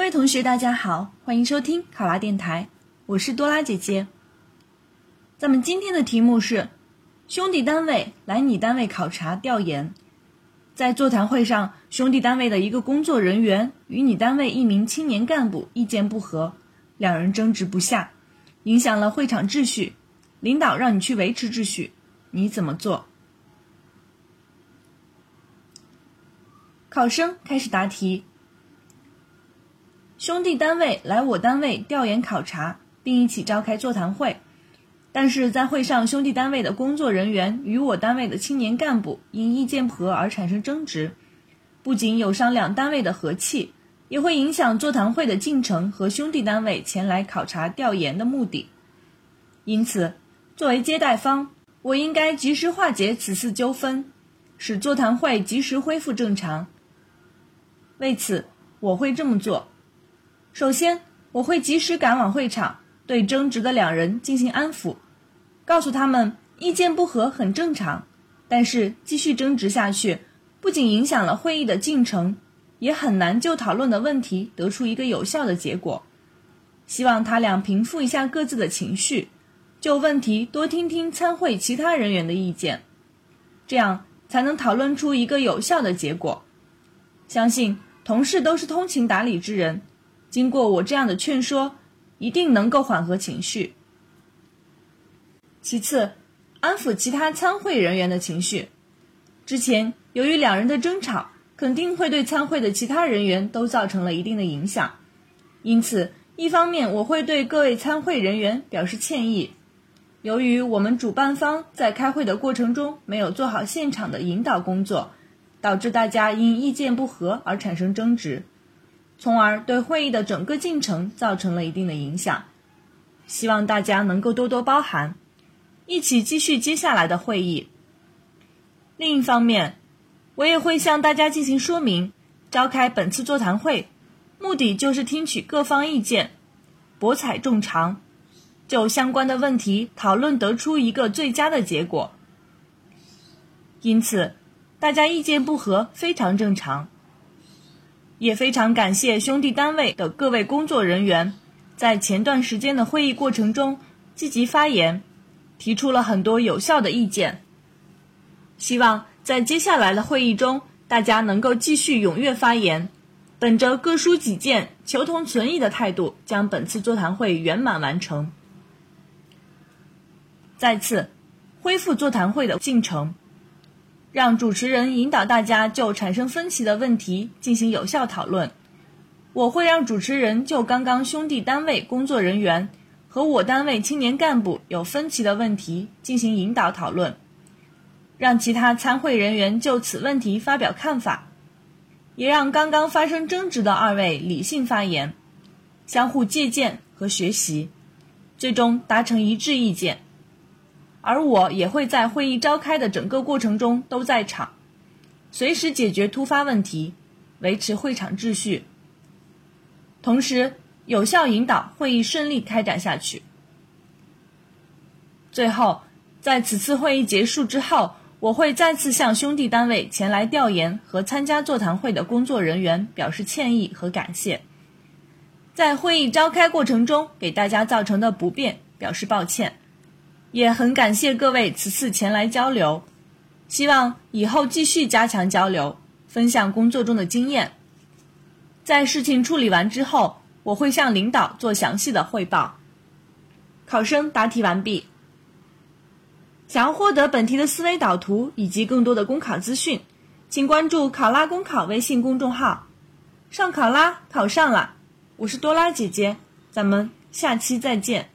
各位同学，大家好，欢迎收听考拉电台，我是多拉姐姐。咱们今天的题目是：兄弟单位来你单位考察调研，在座谈会上，兄弟单位的一个工作人员与你单位一名青年干部意见不合，两人争执不下，影响了会场秩序。领导让你去维持秩序，你怎么做？考生开始答题。兄弟单位来我单位调研考察，并一起召开座谈会，但是在会上，兄弟单位的工作人员与我单位的青年干部因意见不合而产生争执，不仅有伤两单位的和气，也会影响座谈会的进程和兄弟单位前来考察调研的目的。因此，作为接待方，我应该及时化解此次纠纷，使座谈会及时恢复正常。为此，我会这么做。首先，我会及时赶往会场，对争执的两人进行安抚，告诉他们意见不合很正常，但是继续争执下去，不仅影响了会议的进程，也很难就讨论的问题得出一个有效的结果。希望他俩平复一下各自的情绪，就问题多听听参会其他人员的意见，这样才能讨论出一个有效的结果。相信同事都是通情达理之人。经过我这样的劝说，一定能够缓和情绪。其次，安抚其他参会人员的情绪。之前由于两人的争吵，肯定会对参会的其他人员都造成了一定的影响。因此，一方面我会对各位参会人员表示歉意，由于我们主办方在开会的过程中没有做好现场的引导工作，导致大家因意见不合而产生争执。从而对会议的整个进程造成了一定的影响，希望大家能够多多包涵，一起继续接下来的会议。另一方面，我也会向大家进行说明，召开本次座谈会，目的就是听取各方意见，博采众长，就相关的问题讨论，得出一个最佳的结果。因此，大家意见不合非常正常。也非常感谢兄弟单位的各位工作人员，在前段时间的会议过程中积极发言，提出了很多有效的意见。希望在接下来的会议中，大家能够继续踊跃发言，本着各抒己见、求同存异的态度，将本次座谈会圆满完成。再次恢复座谈会的进程。让主持人引导大家就产生分歧的问题进行有效讨论。我会让主持人就刚刚兄弟单位工作人员和我单位青年干部有分歧的问题进行引导讨论，让其他参会人员就此问题发表看法，也让刚刚发生争执的二位理性发言，相互借鉴和学习，最终达成一致意见。而我也会在会议召开的整个过程中都在场，随时解决突发问题，维持会场秩序，同时有效引导会议顺利开展下去。最后，在此次会议结束之后，我会再次向兄弟单位前来调研和参加座谈会的工作人员表示歉意和感谢，在会议召开过程中给大家造成的不便表示抱歉。也很感谢各位此次前来交流，希望以后继续加强交流，分享工作中的经验。在事情处理完之后，我会向领导做详细的汇报。考生答题完毕。想要获得本题的思维导图以及更多的公考资讯，请关注“考拉公考”微信公众号。上考拉考上了，我是多拉姐姐，咱们下期再见。